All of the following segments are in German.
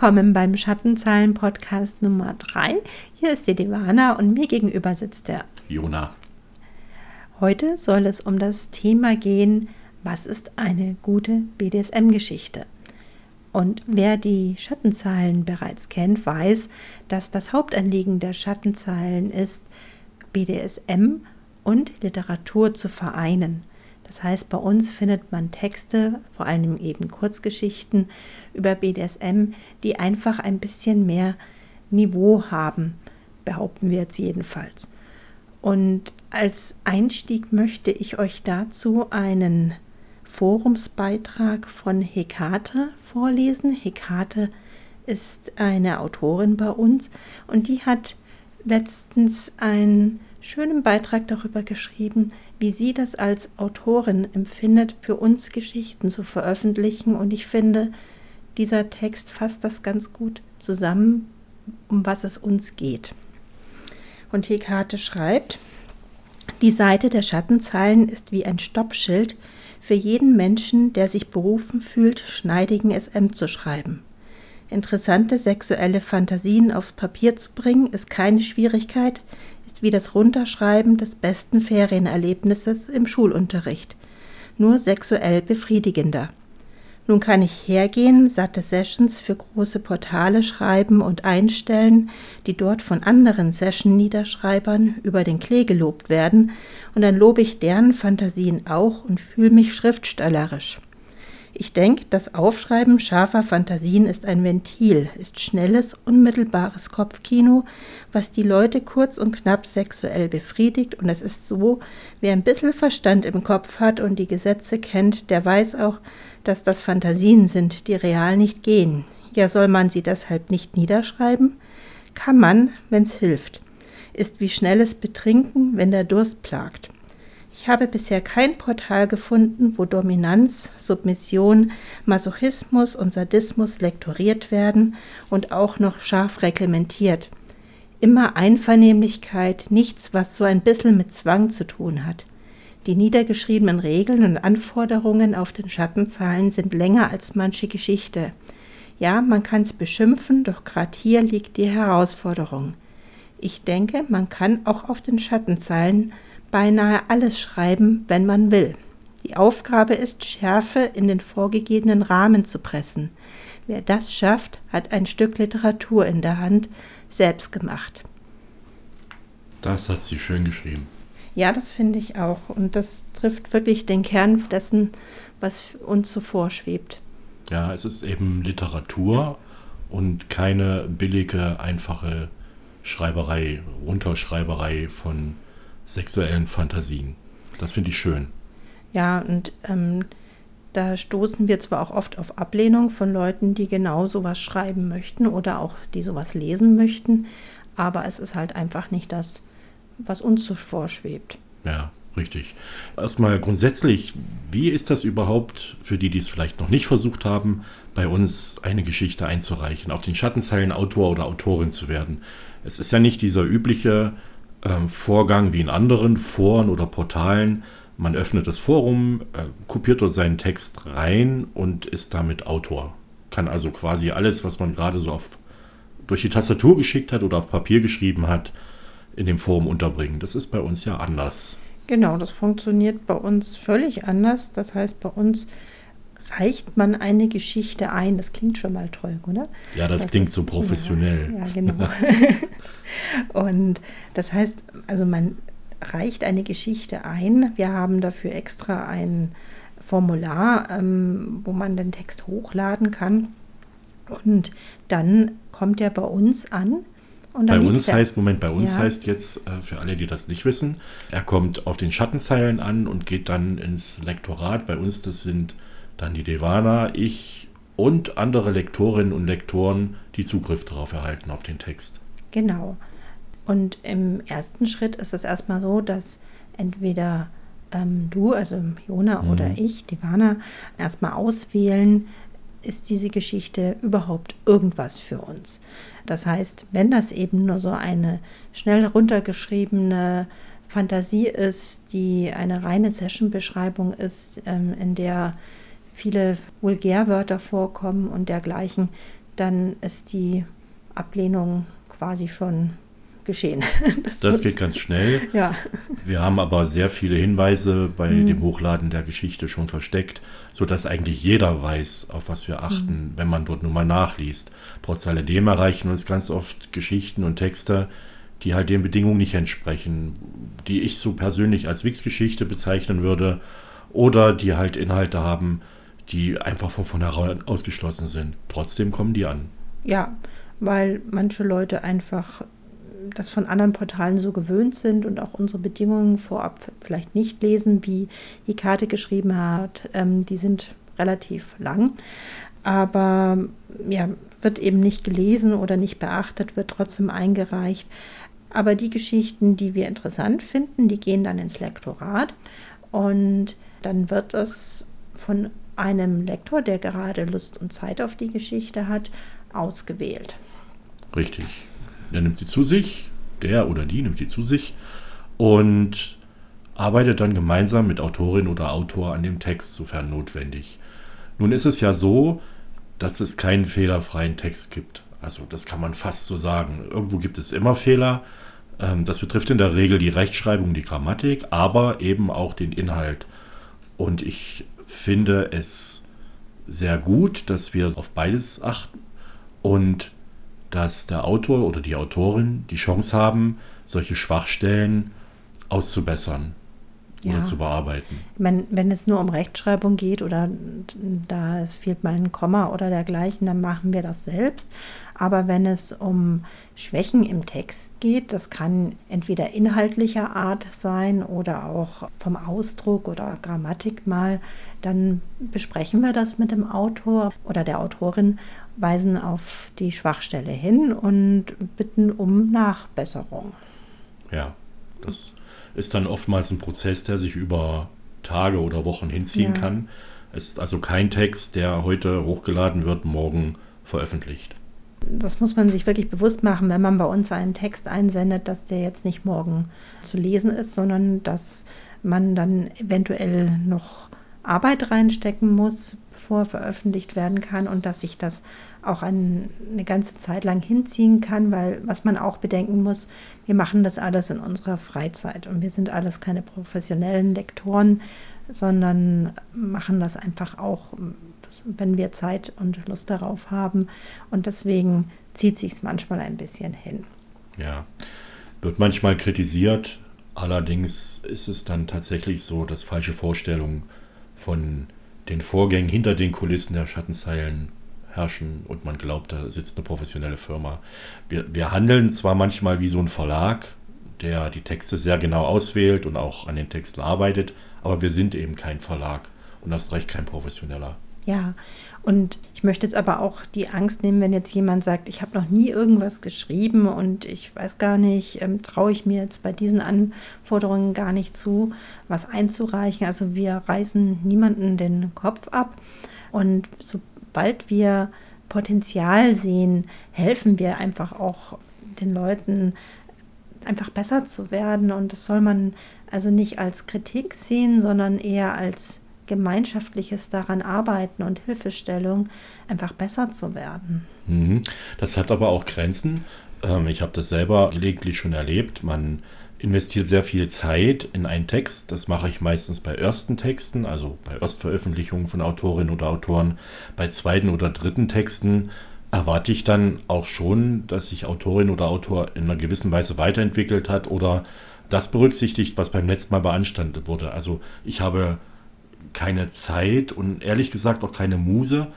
Willkommen beim Schattenzeilen-Podcast Nummer 3. Hier ist die Devana und mir gegenüber sitzt der Jona. Heute soll es um das Thema gehen, was ist eine gute BDSM-Geschichte? Und wer die Schattenzeilen bereits kennt, weiß, dass das Hauptanliegen der Schattenzeilen ist, BDSM und Literatur zu vereinen. Das heißt, bei uns findet man Texte, vor allem eben Kurzgeschichten über BDSM, die einfach ein bisschen mehr Niveau haben, behaupten wir jetzt jedenfalls. Und als Einstieg möchte ich euch dazu einen Forumsbeitrag von Hekate vorlesen. Hekate ist eine Autorin bei uns und die hat letztens einen schönen Beitrag darüber geschrieben, wie sie das als Autorin empfindet, für uns Geschichten zu veröffentlichen. Und ich finde, dieser Text fasst das ganz gut zusammen, um was es uns geht. Und Hekate schreibt, die Seite der Schattenzeilen ist wie ein Stoppschild für jeden Menschen, der sich berufen fühlt, schneidigen SM zu schreiben. Interessante sexuelle Fantasien aufs Papier zu bringen, ist keine Schwierigkeit, wie das Runterschreiben des besten Ferienerlebnisses im Schulunterricht, nur sexuell befriedigender. Nun kann ich hergehen, satte Sessions für große Portale schreiben und einstellen, die dort von anderen Session-Niederschreibern über den Klee gelobt werden, und dann lobe ich deren Fantasien auch und fühle mich schriftstellerisch. Ich denke, das Aufschreiben scharfer Fantasien ist ein Ventil, ist schnelles, unmittelbares Kopfkino, was die Leute kurz und knapp sexuell befriedigt und es ist so, wer ein bisschen Verstand im Kopf hat und die Gesetze kennt, der weiß auch, dass das Fantasien sind, die real nicht gehen. Ja, soll man sie deshalb nicht niederschreiben? Kann man, wenn's hilft. Ist wie schnelles Betrinken, wenn der Durst plagt. Ich habe bisher kein Portal gefunden, wo Dominanz, Submission, Masochismus und Sadismus lektoriert werden und auch noch scharf reglementiert. Immer Einvernehmlichkeit, nichts, was so ein bisschen mit Zwang zu tun hat. Die niedergeschriebenen Regeln und Anforderungen auf den Schattenzahlen sind länger als manche Geschichte. Ja, man kann's beschimpfen, doch gerade hier liegt die Herausforderung. Ich denke, man kann auch auf den Schattenzeilen beinahe alles schreiben, wenn man will. Die Aufgabe ist, Schärfe in den vorgegebenen Rahmen zu pressen. Wer das schafft, hat ein Stück Literatur in der Hand, selbst gemacht. Das hat sie schön geschrieben. Ja, das finde ich auch. Und das trifft wirklich den Kern dessen, was uns so vorschwebt. Ja, es ist eben Literatur und keine billige, einfache Schreiberei, Runterschreiberei von sexuellen Fantasien. Das finde ich schön. Ja, und ähm, da stoßen wir zwar auch oft auf Ablehnung von Leuten, die genau sowas schreiben möchten oder auch die sowas lesen möchten, aber es ist halt einfach nicht das, was uns so vorschwebt. Ja, richtig. Erstmal grundsätzlich, wie ist das überhaupt für die, die es vielleicht noch nicht versucht haben, bei uns eine Geschichte einzureichen, auf den Schattenzeilen Autor oder Autorin zu werden? Es ist ja nicht dieser übliche ähm, Vorgang wie in anderen Foren oder Portalen. Man öffnet das Forum, äh, kopiert dort seinen Text rein und ist damit Autor. Kann also quasi alles, was man gerade so auf, durch die Tastatur geschickt hat oder auf Papier geschrieben hat, in dem Forum unterbringen. Das ist bei uns ja anders. Genau, das funktioniert bei uns völlig anders. Das heißt, bei uns reicht man eine Geschichte ein. Das klingt schon mal toll, oder? Ja, das, das klingt so professionell. Ja, ja genau. und das heißt, also man reicht eine Geschichte ein. Wir haben dafür extra ein Formular, ähm, wo man den Text hochladen kann. Und dann kommt er bei uns an. bei uns heißt, Moment, bei uns ja. heißt jetzt, äh, für alle, die das nicht wissen, er kommt auf den Schattenzeilen an und geht dann ins Lektorat. Bei uns, das sind dann die Devana, ich und andere Lektorinnen und Lektoren, die Zugriff darauf erhalten, auf den Text. Genau. Und im ersten Schritt ist es erstmal so, dass entweder ähm, du, also Jona mhm. oder ich, Devana, erstmal auswählen, ist diese Geschichte überhaupt irgendwas für uns. Das heißt, wenn das eben nur so eine schnell runtergeschriebene Fantasie ist, die eine reine Session-Beschreibung ist, ähm, in der viele Vulgärwörter vorkommen und dergleichen, dann ist die Ablehnung quasi schon geschehen. Das, das geht ganz schnell. Ja. Wir haben aber sehr viele Hinweise bei mhm. dem Hochladen der Geschichte schon versteckt, sodass eigentlich jeder weiß, auf was wir achten, mhm. wenn man dort nur mal nachliest. Trotz alledem erreichen uns ganz oft Geschichten und Texte, die halt den Bedingungen nicht entsprechen, die ich so persönlich als Wix-Geschichte bezeichnen würde oder die halt Inhalte haben, die einfach von vornherein ausgeschlossen sind. Trotzdem kommen die an. Ja, weil manche Leute einfach das von anderen Portalen so gewöhnt sind und auch unsere Bedingungen vorab vielleicht nicht lesen, wie die Karte geschrieben hat. Ähm, die sind relativ lang, aber ja, wird eben nicht gelesen oder nicht beachtet, wird trotzdem eingereicht. Aber die Geschichten, die wir interessant finden, die gehen dann ins Lektorat und dann wird es von einem Lektor, der gerade Lust und Zeit auf die Geschichte hat, ausgewählt. Richtig. Er nimmt sie zu sich, der oder die nimmt sie zu sich und arbeitet dann gemeinsam mit Autorin oder Autor an dem Text, sofern notwendig. Nun ist es ja so, dass es keinen fehlerfreien Text gibt. Also das kann man fast so sagen. Irgendwo gibt es immer Fehler. Ähm, das betrifft in der Regel die Rechtschreibung, die Grammatik, aber eben auch den Inhalt. Und ich finde es sehr gut, dass wir auf beides achten und dass der Autor oder die Autorin die Chance haben, solche Schwachstellen auszubessern ja. oder zu bearbeiten. Wenn, wenn es nur um Rechtschreibung geht oder da es fehlt mal ein Komma oder dergleichen, dann machen wir das selbst. Aber wenn es um Schwächen im Text geht, das kann entweder inhaltlicher Art sein oder auch vom Ausdruck oder Grammatik mal, dann besprechen wir das mit dem Autor oder der Autorin, weisen auf die Schwachstelle hin und bitten um Nachbesserung. Ja, das ist dann oftmals ein Prozess, der sich über Tage oder Wochen hinziehen ja. kann. Es ist also kein Text, der heute hochgeladen wird, morgen veröffentlicht. Das muss man sich wirklich bewusst machen, wenn man bei uns einen Text einsendet, dass der jetzt nicht morgen zu lesen ist, sondern dass man dann eventuell noch Arbeit reinstecken muss, bevor veröffentlicht werden kann und dass sich das auch ein, eine ganze Zeit lang hinziehen kann, weil was man auch bedenken muss, wir machen das alles in unserer Freizeit und wir sind alles keine professionellen Lektoren, sondern machen das einfach auch, wenn wir Zeit und Lust darauf haben und deswegen zieht sich es manchmal ein bisschen hin. Ja, wird manchmal kritisiert, allerdings ist es dann tatsächlich so, dass falsche Vorstellungen von den Vorgängen hinter den Kulissen der Schattenzeilen herrschen und man glaubt, da sitzt eine professionelle Firma. Wir, wir handeln zwar manchmal wie so ein Verlag, der die Texte sehr genau auswählt und auch an den Texten arbeitet, aber wir sind eben kein Verlag und hast recht kein professioneller. Ja, und ich möchte jetzt aber auch die Angst nehmen, wenn jetzt jemand sagt, ich habe noch nie irgendwas geschrieben und ich weiß gar nicht, ähm, traue ich mir jetzt bei diesen Anforderungen gar nicht zu, was einzureichen. Also wir reißen niemanden den Kopf ab. Und sobald wir Potenzial sehen, helfen wir einfach auch den Leuten einfach besser zu werden. Und das soll man also nicht als Kritik sehen, sondern eher als gemeinschaftliches daran arbeiten und Hilfestellung, einfach besser zu werden. Mhm. Das hat aber auch Grenzen. Ähm, ich habe das selber gelegentlich schon erlebt. Man investiert sehr viel Zeit in einen Text. Das mache ich meistens bei ersten Texten, also bei Erstveröffentlichungen von Autorinnen oder Autoren. Bei zweiten oder dritten Texten erwarte ich dann auch schon, dass sich Autorin oder Autor in einer gewissen Weise weiterentwickelt hat oder das berücksichtigt, was beim letzten Mal beanstandet wurde. Also ich habe keine Zeit und ehrlich gesagt auch keine Muse,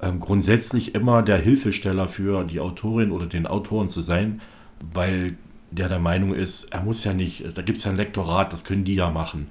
ähm, grundsätzlich immer der Hilfesteller für die Autorin oder den Autoren zu sein, weil der der Meinung ist, er muss ja nicht, da gibt es ja ein Lektorat, das können die ja machen.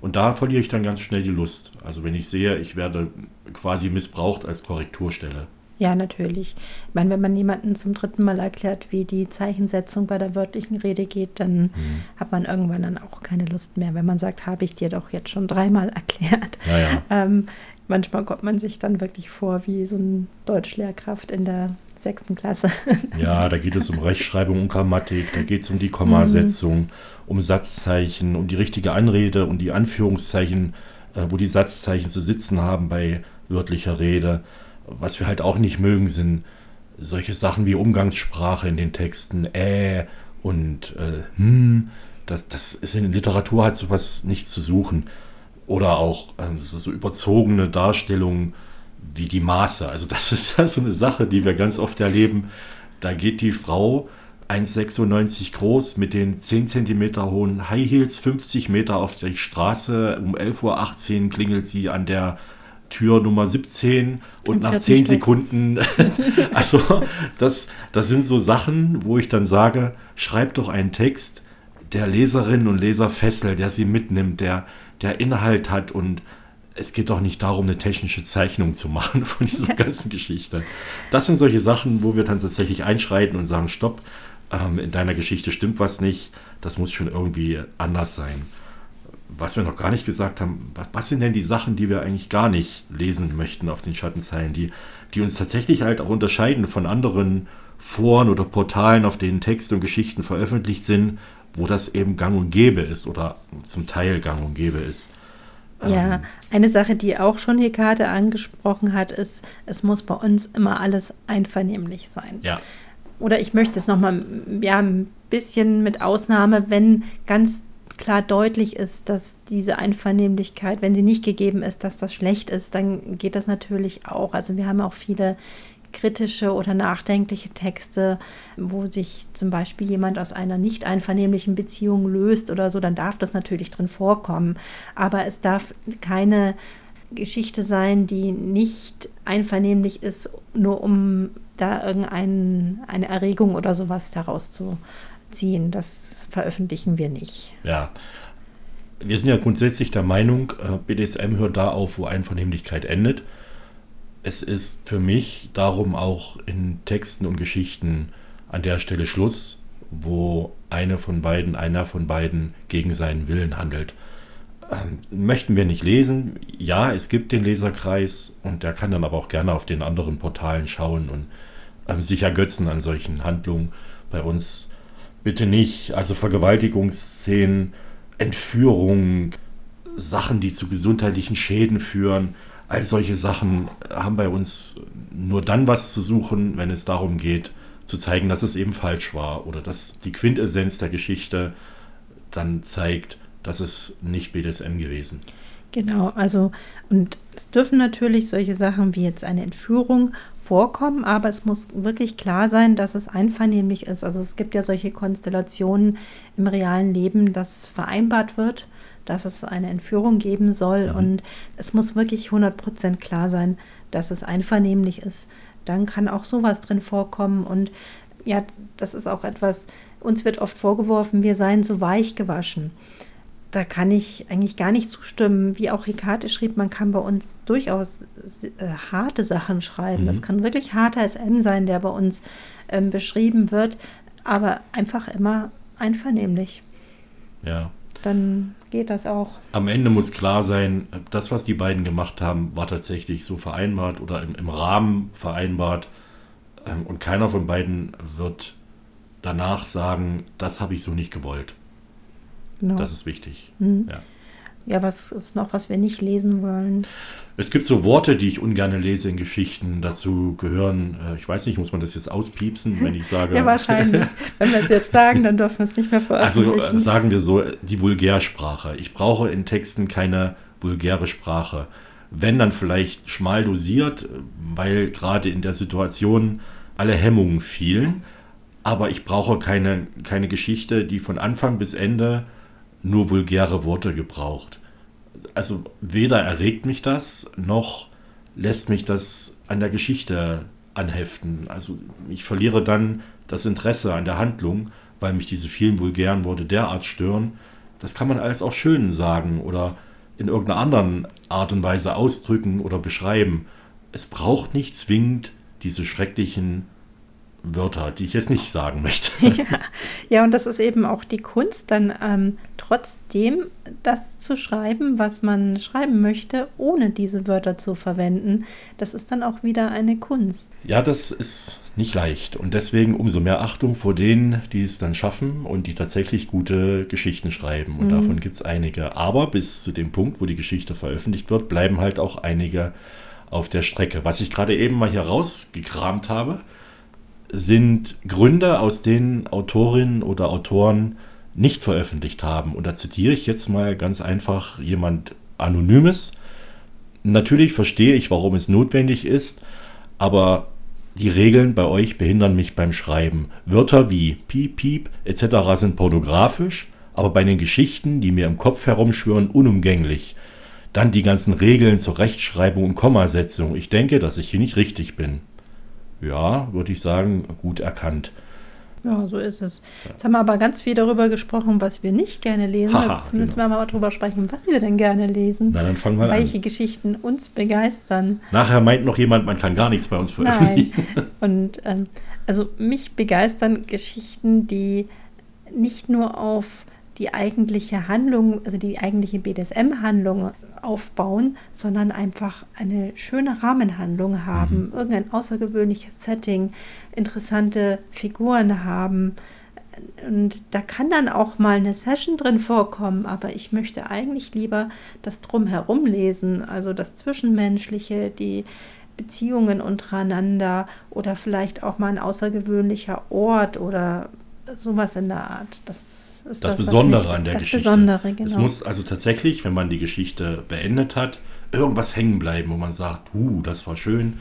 Und da verliere ich dann ganz schnell die Lust. Also wenn ich sehe, ich werde quasi missbraucht als Korrekturstelle. Ja, natürlich. Ich meine, wenn man jemandem zum dritten Mal erklärt, wie die Zeichensetzung bei der wörtlichen Rede geht, dann mhm. hat man irgendwann dann auch keine Lust mehr, wenn man sagt, habe ich dir doch jetzt schon dreimal erklärt. Ja, Ähm, manchmal kommt man sich dann wirklich vor wie so ein Deutschlehrkraft in der sechsten Klasse. Ja, da geht es um Rechtschreibung und Grammatik, da geht es um die Kommasetzung, mhm. um Satzzeichen, um die richtige Anrede und die Anführungszeichen äh, wo die Satzzeichen zu sitzen haben bei wörtlicher Rede. Was wir halt auch nicht mögen, sind solche Sachen wie Umgangssprache in den Texten, äh und äh, hm. Das, das ist in Literatur halt sowas nicht zu suchen. Oder auch ähm, so, so überzogene Darstellungen wie die Maße. Also das ist ja so eine Sache, die wir ganz oft erleben. Da geht die Frau 1,96 groß mit den 10 cm hohen High Heels 50 Meter auf die Straße. Um 11.18 Uhr klingelt sie an der Tür Nummer 17 und nach 10 Sekunden. also das, das sind so Sachen, wo ich dann sage, schreib doch einen Text, der Leserinnen und Leser fesselt, der sie mitnimmt, der, der Inhalt hat und es geht doch nicht darum, eine technische Zeichnung zu machen von dieser ganzen Geschichte. Das sind solche Sachen, wo wir dann tatsächlich einschreiten und sagen, stopp, ähm, in deiner Geschichte stimmt was nicht, das muss schon irgendwie anders sein. Was wir noch gar nicht gesagt haben, was, was sind denn die Sachen, die wir eigentlich gar nicht lesen möchten auf den Schattenzeilen, die, die uns tatsächlich halt auch unterscheiden von anderen Foren oder Portalen, auf denen Texte und Geschichten veröffentlicht sind, wo das eben gang und gäbe ist oder zum Teil gang und gäbe ist. Ja, ähm, eine Sache, die auch schon Hekate angesprochen hat, ist, es muss bei uns immer alles einvernehmlich sein. Ja. Oder ich möchte es nochmal ja, ein bisschen mit Ausnahme, wenn ganz klar deutlich ist, dass diese Einvernehmlichkeit, wenn sie nicht gegeben ist, dass das schlecht ist, dann geht das natürlich auch. Also wir haben auch viele kritische oder nachdenkliche Texte, wo sich zum Beispiel jemand aus einer nicht einvernehmlichen Beziehung löst oder so, dann darf das natürlich drin vorkommen. Aber es darf keine Geschichte sein, die nicht einvernehmlich ist, nur um da irgendeine Erregung oder sowas daraus zu ziehen. Das veröffentlichen wir nicht. Ja. Wir sind ja grundsätzlich der Meinung, äh, BDSM hört da auf, wo Einvernehmlichkeit endet es ist für mich darum auch in Texten und Geschichten an der Stelle Schluss, wo eine von beiden, einer von beiden gegen seinen Willen handelt. Ähm, möchten wir nicht lesen? Ja, es gibt den Leserkreis und der kann dann aber auch gerne auf den anderen Portalen schauen und ähm, sich ergötzen an solchen Handlungen. Bei uns bitte nicht. Also Vergewaltigungsszenen, Entführung, Sachen, die zu gesundheitlichen Schäden führen All solche Sachen haben bei uns nur dann was zu suchen, wenn es darum geht, zu zeigen, dass es eben falsch war oder dass die Quintessenz der Geschichte dann zeigt, dass es nicht BDSM gewesen. Genau, also und es dürfen natürlich solche Sachen wie jetzt eine Entführung vorkommen, aber es muss wirklich klar sein, dass es einvernehmlich ist. Also es gibt ja solche Konstellationen im realen Leben, dass vereinbart wird dass es eine Entführung geben soll. Mhm. Und es muss wirklich 100% klar sein, dass es einvernehmlich ist. Dann kann auch sowas drin vorkommen. Und ja, das ist auch etwas, uns wird oft vorgeworfen, wir seien so weich gewaschen. Da kann ich eigentlich gar nicht zustimmen. Wie auch Hekate schrieb, man kann bei uns durchaus äh, harte Sachen schreiben. Mhm. Das kann wirklich harter SM sein, der bei uns ähm, beschrieben wird, aber einfach immer einvernehmlich. Ja. Dann geht das auch. Am Ende muss klar sein, das, was die beiden gemacht haben, war tatsächlich so vereinbart oder im, im Rahmen vereinbart. Ähm, und keiner von beiden wird danach sagen, das habe ich so nicht gewollt. Genau. Das ist wichtig. Mhm. Ja. Ja, was ist noch, was wir nicht lesen wollen? Es gibt so Worte, die ich ungern lese in Geschichten. Dazu gehören, äh, ich weiß nicht, muss man das jetzt auspiepsen, wenn ich sage. ja, wahrscheinlich. wenn wir es jetzt sagen, dann dürfen wir es nicht mehr veröffentlichen. Also äh, sagen wir so, die Vulgärsprache. Ich brauche in Texten keine vulgäre Sprache. Wenn dann vielleicht schmal dosiert, weil gerade in der Situation alle Hemmungen fielen. Aber ich brauche keine, keine Geschichte, die von Anfang bis Ende nur vulgäre Worte gebraucht. Also weder erregt mich das, noch lässt mich das an der Geschichte anheften. Also ich verliere dann das Interesse an der Handlung, weil mich diese vielen vulgären Worte derart stören. Das kann man alles auch schön sagen oder in irgendeiner anderen Art und Weise ausdrücken oder beschreiben. Es braucht nicht zwingend diese schrecklichen Wörter, die ich jetzt nicht sagen möchte. ja. ja, und das ist eben auch die Kunst, dann ähm, trotzdem das zu schreiben, was man schreiben möchte, ohne diese Wörter zu verwenden. Das ist dann auch wieder eine Kunst. Ja, das ist nicht leicht. Und deswegen umso mehr Achtung vor denen, die es dann schaffen und die tatsächlich gute Geschichten schreiben. Und mhm. davon gibt es einige. Aber bis zu dem Punkt, wo die Geschichte veröffentlicht wird, bleiben halt auch einige auf der Strecke. Was ich gerade eben mal hier rausgekramt habe, sind Gründe, aus denen Autorinnen oder Autoren nicht veröffentlicht haben. Und da zitiere ich jetzt mal ganz einfach jemand Anonymes. Natürlich verstehe ich, warum es notwendig ist, aber die Regeln bei euch behindern mich beim Schreiben. Wörter wie Piep, Piep etc. sind pornografisch, aber bei den Geschichten, die mir im Kopf herumschwören, unumgänglich. Dann die ganzen Regeln zur Rechtschreibung und Kommasetzung. Ich denke, dass ich hier nicht richtig bin ja, würde ich sagen, gut erkannt. Ja, so ist es. Jetzt haben wir aber ganz viel darüber gesprochen, was wir nicht gerne lesen. Haha, Jetzt müssen genau. wir mal darüber sprechen, was wir denn gerne lesen. Na, dann fangen wir Welche an. Geschichten uns begeistern. Nachher meint noch jemand, man kann gar nichts bei uns veröffentlichen. Nein. Und ähm, also mich begeistern Geschichten, die nicht nur auf die eigentliche Handlung, also die eigentliche BDSM-Handlung aufbauen, sondern einfach eine schöne Rahmenhandlung haben, mhm. irgendein außergewöhnliches Setting, interessante Figuren haben. Und da kann dann auch mal eine Session drin vorkommen, aber ich möchte eigentlich lieber das Drumherum lesen, also das Zwischenmenschliche, die Beziehungen untereinander oder vielleicht auch mal ein außergewöhnlicher Ort oder sowas in der Art. Das ist das, das Besondere an der das Geschichte. Besondere, genau. Es muss also tatsächlich, wenn man die Geschichte beendet hat, irgendwas hängen bleiben, wo man sagt, uh, das war schön.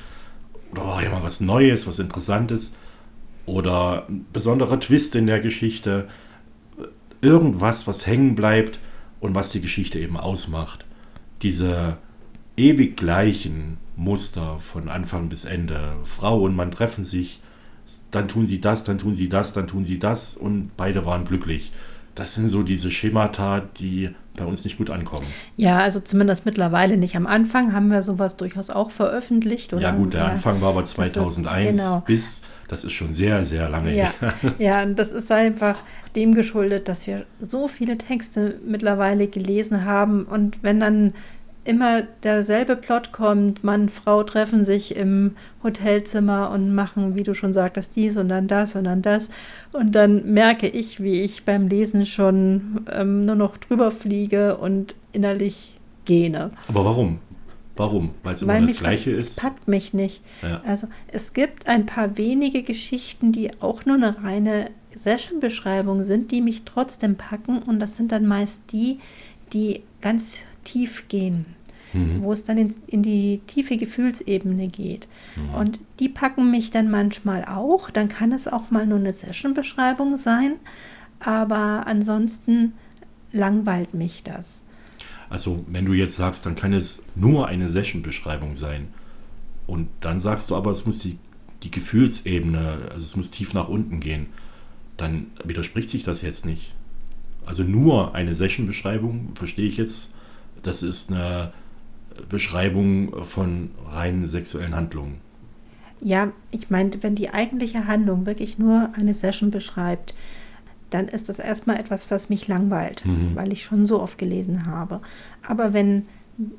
Oder war ja mal was Neues, was Interessantes. Oder ein besonderer Twist in der Geschichte. Irgendwas, was hängen bleibt und was die Geschichte eben ausmacht. Diese ewig gleichen Muster von Anfang bis Ende. Frau und Mann treffen sich, dann tun sie das, dann tun sie das, dann tun sie das und beide waren glücklich das sind so diese Schemata, die bei uns nicht gut ankommen. Ja, also zumindest mittlerweile nicht. Am Anfang haben wir sowas durchaus auch veröffentlicht. Oder? Ja gut, der Anfang war aber 2001 ist, genau. bis, das ist schon sehr, sehr lange ja. her. Ja, das ist einfach dem geschuldet, dass wir so viele Texte mittlerweile gelesen haben und wenn dann immer derselbe Plot kommt. Mann, Frau treffen sich im Hotelzimmer und machen, wie du schon sagtest, dies und dann das und dann das. Und dann merke ich, wie ich beim Lesen schon ähm, nur noch drüber fliege und innerlich gähne. Aber warum? Warum? Weil es immer das Gleiche das, ist? Das packt mich nicht. Ja. Also es gibt ein paar wenige Geschichten, die auch nur eine reine Session-Beschreibung sind, die mich trotzdem packen. Und das sind dann meist die, die ganz tief gehen mhm. wo es dann in, in, die tiefe Gefühlsebene geht. Mhm. Und die packen mich dann manchmal auch. Dann kann es auch mal nur eine Session-Beschreibung sein. Aber ansonsten langweilt mich das. Also, wenn du jetzt sagst, dann kann es nur eine Session-Beschreibung sein. Und dann sagst du aber, es muss die, die Gefühlsebene, also es muss tief nach unten gehen. Dann widerspricht sich das jetzt nicht. Also nur eine Session-Beschreibung, verstehe ich jetzt, das ist eine Beschreibung von rein sexuellen Handlungen. Ja, ich meine, wenn die eigentliche Handlung wirklich nur eine Session beschreibt, dann ist das erstmal etwas, was mich langweilt, mhm. weil ich schon so oft gelesen habe. Aber wenn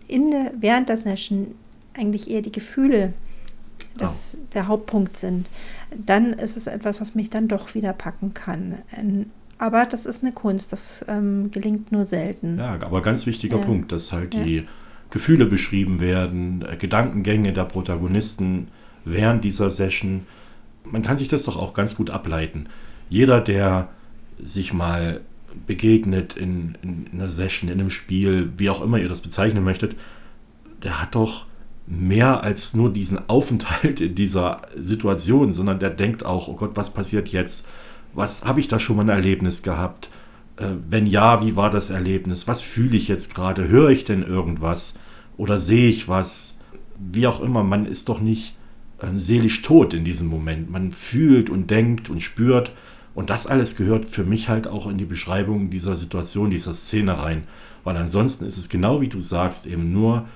in der, während der Session eigentlich eher die Gefühle das, oh. der Hauptpunkt sind, dann ist es etwas, was mich dann doch wieder packen kann. Aber das ist eine Kunst, das ähm, gelingt nur selten. Ja, aber ganz wichtiger ja. Punkt, dass halt ja. die Gefühle beschrieben werden, äh, Gedankengänge der Protagonisten während dieser Session. Man kann sich das doch auch ganz gut ableiten. Jeder, der sich mal begegnet in, in, in einer Session, in einem Spiel, wie auch immer ihr das bezeichnen möchtet, der hat doch mehr als nur diesen Aufenthalt in dieser Situation, sondern der denkt auch, oh Gott, was passiert jetzt? Was habe ich da schon mal ein Erlebnis gehabt? Äh, wenn ja, wie war das Erlebnis? Was fühle ich jetzt gerade? Höre ich denn irgendwas? Oder sehe ich was? Wie auch immer, man ist doch nicht äh, seelisch tot in diesem Moment. Man fühlt und denkt und spürt. Und das alles gehört für mich halt auch in die Beschreibung dieser Situation, dieser Szene rein. Weil ansonsten ist es genau wie du sagst, eben nur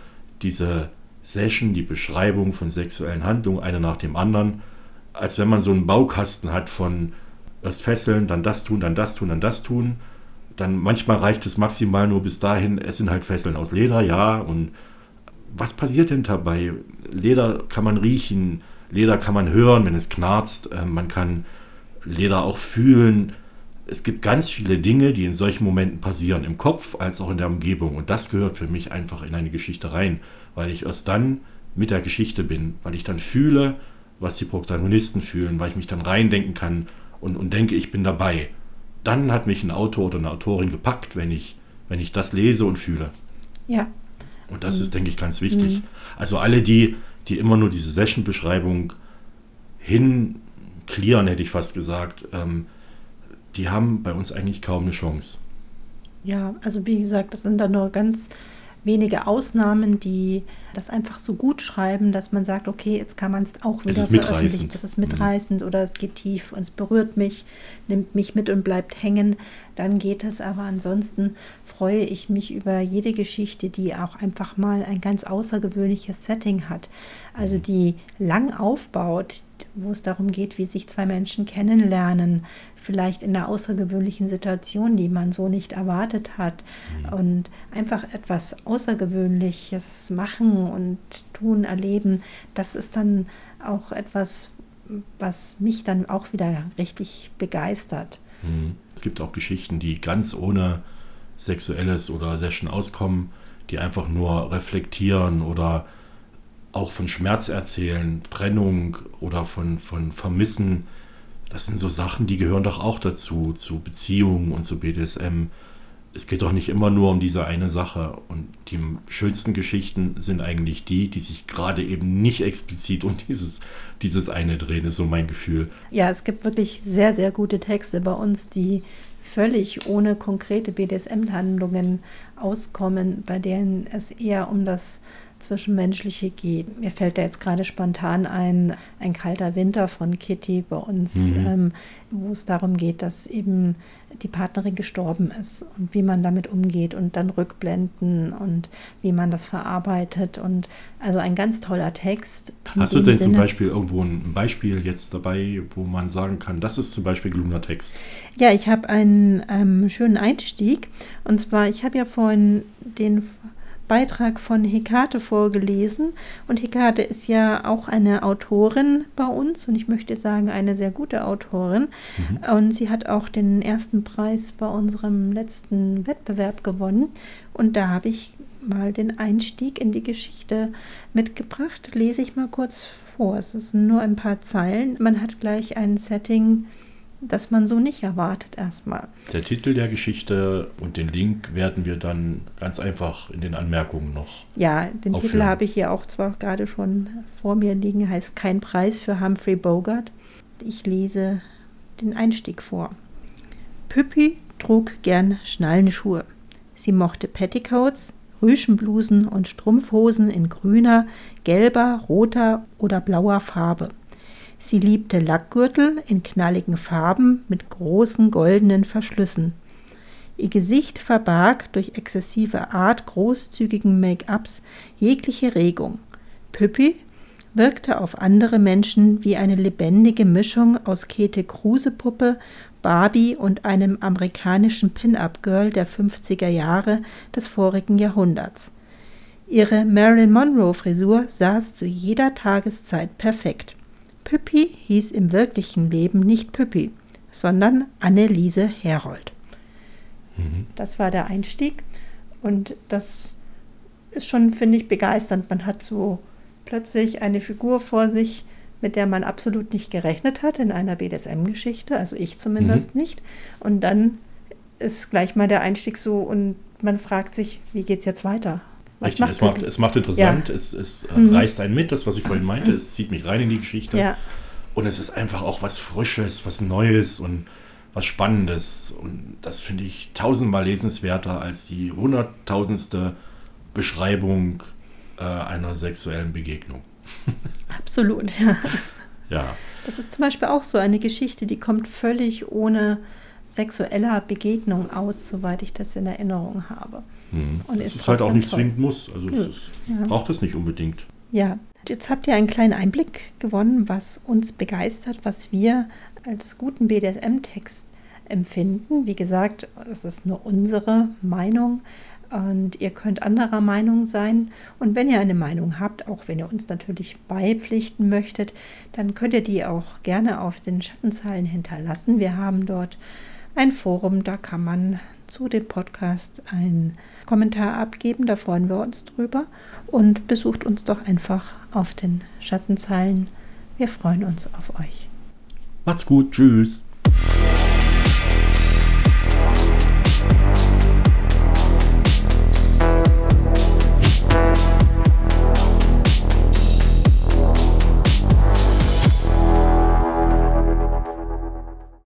diese Session, die Beschreibung von sexuellen Handlungen, eine nach dem anderen. als wenn man so einen Baukasten hat von erst fesseln, dann das tun, dann das tun, dann das tun. Dann manchmal reicht es maximal nur bis dahin, es sind halt Fesseln aus Leder, ja. Und was passiert denn dabei? Leder kann man riechen, Leder kann man hören, wenn es knarzt, äh, man kann Leder auch fühlen. Es gibt ganz viele Dinge, die in solchen Momenten passieren, im Kopf als auch in der Umgebung. Und das gehört für mich einfach in eine Geschichte rein, weil ich erst dann mit der Geschichte bin, weil ich dann fühle, was die Protagonisten fühlen, weil ich mich dann reindenken kann und, und denke, ich bin dabei. Dann hat mich ein Autor oder eine Autorin gepackt, wenn ich, wenn ich das lese und fühle. Ja. Und das mhm. ist, denke ich, ganz wichtig. Mhm. Also alle, die, die immer nur diese Session-Beschreibung hinklären, hätte ich fast gesagt, ähm, die haben bei uns eigentlich kaum eine Chance. Ja, also wie gesagt, das sind dann nur ganz wenige Ausnahmen, die das einfach so gut schreiben, dass man sagt, okay, jetzt kann man es auch wieder es veröffentlichen. Das ist mitreißend mhm. oder es geht tief und es berührt mich, nimmt mich mit und bleibt hängen. Dann geht es. Aber ansonsten freue ich mich über jede Geschichte, die auch einfach mal ein ganz außergewöhnliches Setting hat. Also mhm. die lang aufbaut, wo es darum geht, wie sich zwei Menschen kennenlernen, vielleicht in einer außergewöhnlichen Situation, die man so nicht erwartet hat. Mhm. Und einfach etwas Außergewöhnliches machen und tun, erleben, das ist dann auch etwas, was mich dann auch wieder richtig begeistert. Mhm. Es gibt auch Geschichten, die ganz ohne Sexuelles oder Session auskommen, die einfach nur reflektieren oder auch von Schmerz erzählen, Trennung oder von, von Vermissen. Das sind so Sachen, die gehören doch auch dazu, zu Beziehungen und zu BDSM. Es geht doch nicht immer nur um diese eine Sache. Und die schönsten Geschichten sind eigentlich die, die sich gerade eben nicht explizit um dieses, dieses eine drehen, ist so mein Gefühl. Ja, es gibt wirklich sehr, sehr gute Texte bei uns, die völlig ohne konkrete BDSM-Handlungen auskommen, bei denen es eher um das Zwischenmenschliche geht. Mir fällt da jetzt gerade spontan ein, ein kalter Winter von Kitty bei uns, mhm. ähm, wo es darum geht, dass eben die Partnerin gestorben ist und wie man damit umgeht und dann Rückblenden und wie man das verarbeitet und also ein ganz toller Text. Hast du denn Sinne. zum Beispiel irgendwo ein Beispiel jetzt dabei, wo man sagen kann, das ist zum Beispiel gelungener Text? Ja, ich habe einen ähm, schönen Einstieg und zwar, ich habe ja vorhin den Beitrag von Hekate vorgelesen. Und Hekate ist ja auch eine Autorin bei uns und ich möchte sagen, eine sehr gute Autorin. Mhm. Und sie hat auch den ersten Preis bei unserem letzten Wettbewerb gewonnen. Und da habe ich mal den Einstieg in die Geschichte mitgebracht. Lese ich mal kurz vor. Es sind nur ein paar Zeilen. Man hat gleich ein Setting das man so nicht erwartet erstmal. Der Titel der Geschichte und den Link werden wir dann ganz einfach in den Anmerkungen noch. Ja, den aufführen. Titel habe ich hier auch zwar gerade schon vor mir liegen, heißt Kein Preis für Humphrey Bogart. Ich lese den Einstieg vor. Püppi trug gern Schnallenschuhe. Sie mochte Petticoats, Rüschenblusen und Strumpfhosen in grüner, gelber, roter oder blauer Farbe. Sie liebte Lackgürtel in knalligen Farben mit großen goldenen Verschlüssen. Ihr Gesicht verbarg durch exzessive Art großzügigen Make-ups jegliche Regung. Püppi wirkte auf andere Menschen wie eine lebendige Mischung aus Käthe Kruse-Puppe, Barbie und einem amerikanischen Pin-Up-Girl der 50er Jahre des vorigen Jahrhunderts. Ihre Marilyn Monroe-Frisur saß zu jeder Tageszeit perfekt. Püppi hieß im wirklichen Leben nicht Püppi, sondern Anneliese Herold. Mhm. Das war der Einstieg und das ist schon, finde ich, begeisternd. Man hat so plötzlich eine Figur vor sich, mit der man absolut nicht gerechnet hat in einer BDSM-Geschichte, also ich zumindest mhm. nicht. Und dann ist gleich mal der Einstieg so und man fragt sich, wie geht es jetzt weiter? Richtig, es macht, es macht interessant, ja. es, es äh, mhm. reißt einen mit, das, was ich vorhin meinte, es zieht mich rein in die Geschichte. Ja. Und es ist einfach auch was Frisches, was Neues und was Spannendes. Und das finde ich tausendmal lesenswerter als die hunderttausendste Beschreibung äh, einer sexuellen Begegnung. Absolut, ja. Ja. Das ist zum Beispiel auch so eine Geschichte, die kommt völlig ohne sexueller Begegnung aus, soweit ich das in Erinnerung habe. Mhm. Und es ist, ist halt auch nicht zwingend muss. Also es ist, ja. braucht es nicht unbedingt. Ja, Jetzt habt ihr einen kleinen Einblick gewonnen, was uns begeistert, was wir als guten BDSM-Text empfinden. Wie gesagt, es ist nur unsere Meinung und ihr könnt anderer Meinung sein. Und wenn ihr eine Meinung habt, auch wenn ihr uns natürlich beipflichten möchtet, dann könnt ihr die auch gerne auf den Schattenzeilen hinterlassen. Wir haben dort ein Forum, da kann man zu dem Podcast einen Kommentar abgeben, da freuen wir uns drüber. Und besucht uns doch einfach auf den Schattenzeilen. Wir freuen uns auf euch. Macht's gut, tschüss.